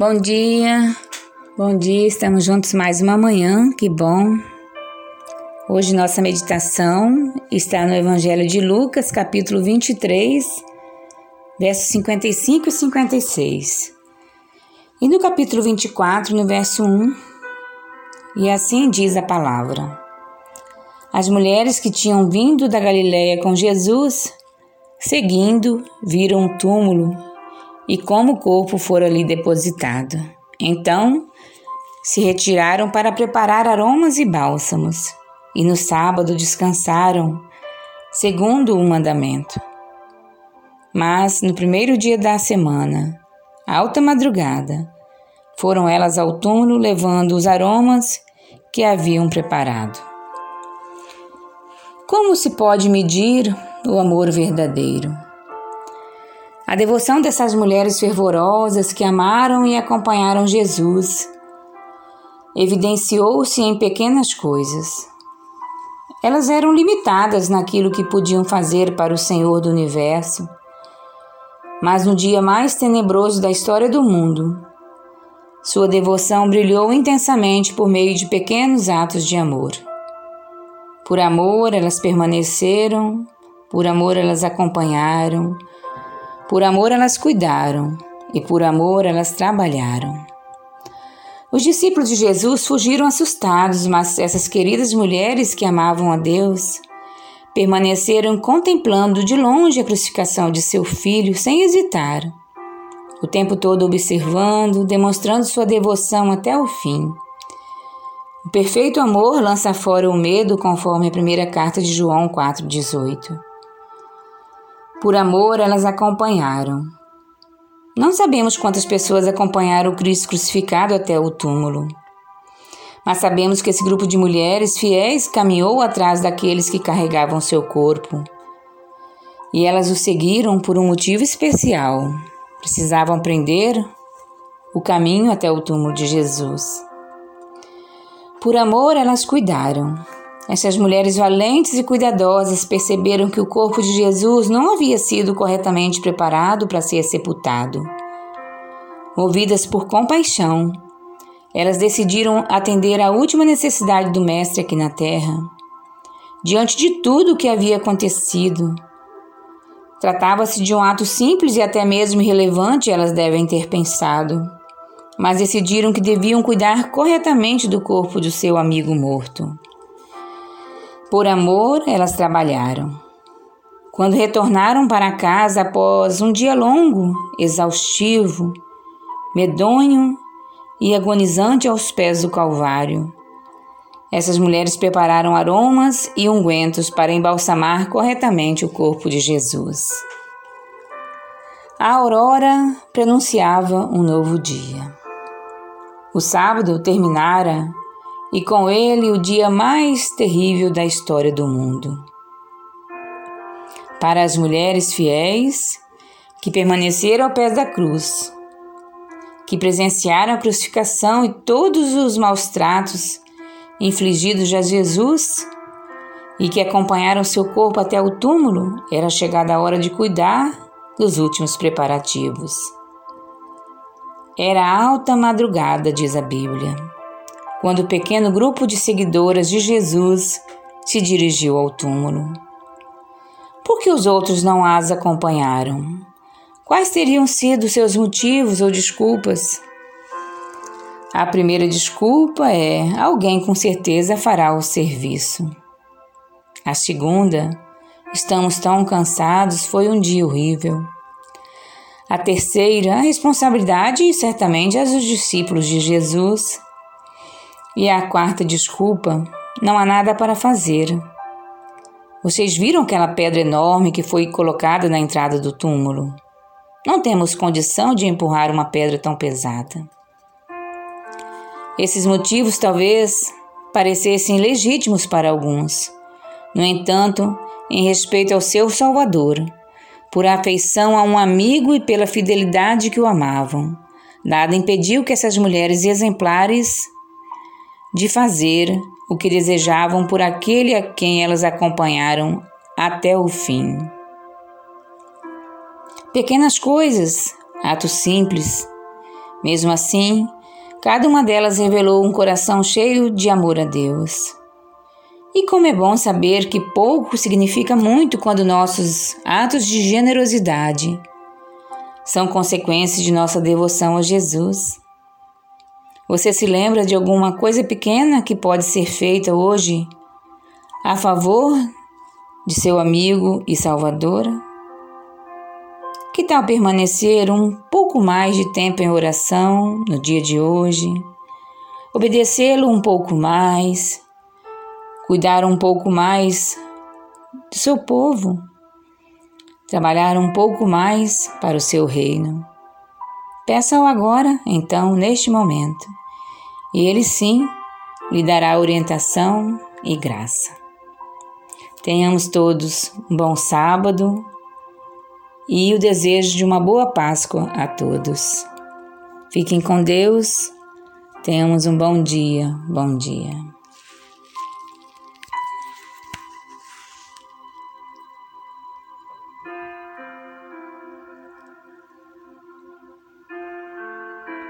Bom dia, bom dia, estamos juntos mais uma manhã, que bom. Hoje nossa meditação está no Evangelho de Lucas, capítulo 23, versos 55 e 56. E no capítulo 24, no verso 1, e assim diz a palavra. As mulheres que tinham vindo da Galiléia com Jesus, seguindo, viram um túmulo e como o corpo fora ali depositado. Então se retiraram para preparar aromas e bálsamos, e no sábado descansaram, segundo o mandamento. Mas no primeiro dia da semana, alta madrugada, foram elas ao túmulo levando os aromas que haviam preparado. Como se pode medir o amor verdadeiro? A devoção dessas mulheres fervorosas que amaram e acompanharam Jesus evidenciou-se em pequenas coisas. Elas eram limitadas naquilo que podiam fazer para o Senhor do universo, mas no dia mais tenebroso da história do mundo, sua devoção brilhou intensamente por meio de pequenos atos de amor. Por amor, elas permaneceram, por amor, elas acompanharam, por amor elas cuidaram e por amor elas trabalharam. Os discípulos de Jesus fugiram assustados, mas essas queridas mulheres que amavam a Deus permaneceram contemplando de longe a crucificação de seu filho sem hesitar, o tempo todo observando, demonstrando sua devoção até o fim. O perfeito amor lança fora o medo, conforme a primeira carta de João 4,18. Por amor, elas acompanharam. Não sabemos quantas pessoas acompanharam o Cristo crucificado até o túmulo. Mas sabemos que esse grupo de mulheres fiéis caminhou atrás daqueles que carregavam seu corpo. E elas o seguiram por um motivo especial. Precisavam aprender o caminho até o túmulo de Jesus. Por amor, elas cuidaram. Essas mulheres valentes e cuidadosas perceberam que o corpo de Jesus não havia sido corretamente preparado para ser sepultado. Movidas por compaixão, elas decidiram atender à última necessidade do Mestre aqui na terra. Diante de tudo o que havia acontecido, tratava-se de um ato simples e até mesmo irrelevante, elas devem ter pensado, mas decidiram que deviam cuidar corretamente do corpo do seu amigo morto. Por amor, elas trabalharam. Quando retornaram para casa após um dia longo, exaustivo, medonho e agonizante aos pés do Calvário, essas mulheres prepararam aromas e ungüentos para embalsamar corretamente o corpo de Jesus. A aurora pronunciava um novo dia. O sábado terminara e com ele o dia mais terrível da história do mundo. Para as mulheres fiéis que permaneceram ao pé da cruz, que presenciaram a crucificação e todos os maus tratos infligidos a Jesus e que acompanharam seu corpo até o túmulo, era chegada a hora de cuidar dos últimos preparativos. Era alta madrugada, diz a Bíblia quando o pequeno grupo de seguidoras de Jesus se dirigiu ao túmulo. Por que os outros não as acompanharam? Quais teriam sido seus motivos ou desculpas? A primeira desculpa é: alguém com certeza fará o serviço. A segunda, estamos tão cansados, foi um dia horrível. A terceira, a responsabilidade certamente é dos discípulos de Jesus. E a quarta desculpa: não há nada para fazer. Vocês viram aquela pedra enorme que foi colocada na entrada do túmulo? Não temos condição de empurrar uma pedra tão pesada. Esses motivos talvez parecessem legítimos para alguns. No entanto, em respeito ao seu Salvador, por afeição a um amigo e pela fidelidade que o amavam, nada impediu que essas mulheres exemplares de fazer o que desejavam por aquele a quem elas acompanharam até o fim. Pequenas coisas, atos simples, Mesmo assim, cada uma delas revelou um coração cheio de amor a Deus. E como é bom saber que pouco significa muito quando nossos atos de generosidade são consequências de nossa devoção a Jesus. Você se lembra de alguma coisa pequena que pode ser feita hoje a favor de seu amigo e Salvador? Que tal permanecer um pouco mais de tempo em oração no dia de hoje? Obedecê-lo um pouco mais? Cuidar um pouco mais do seu povo? Trabalhar um pouco mais para o seu reino? Peça-o agora, então, neste momento, e ele sim lhe dará orientação e graça. Tenhamos todos um bom sábado e o desejo de uma boa Páscoa a todos. Fiquem com Deus, tenhamos um bom dia, bom dia.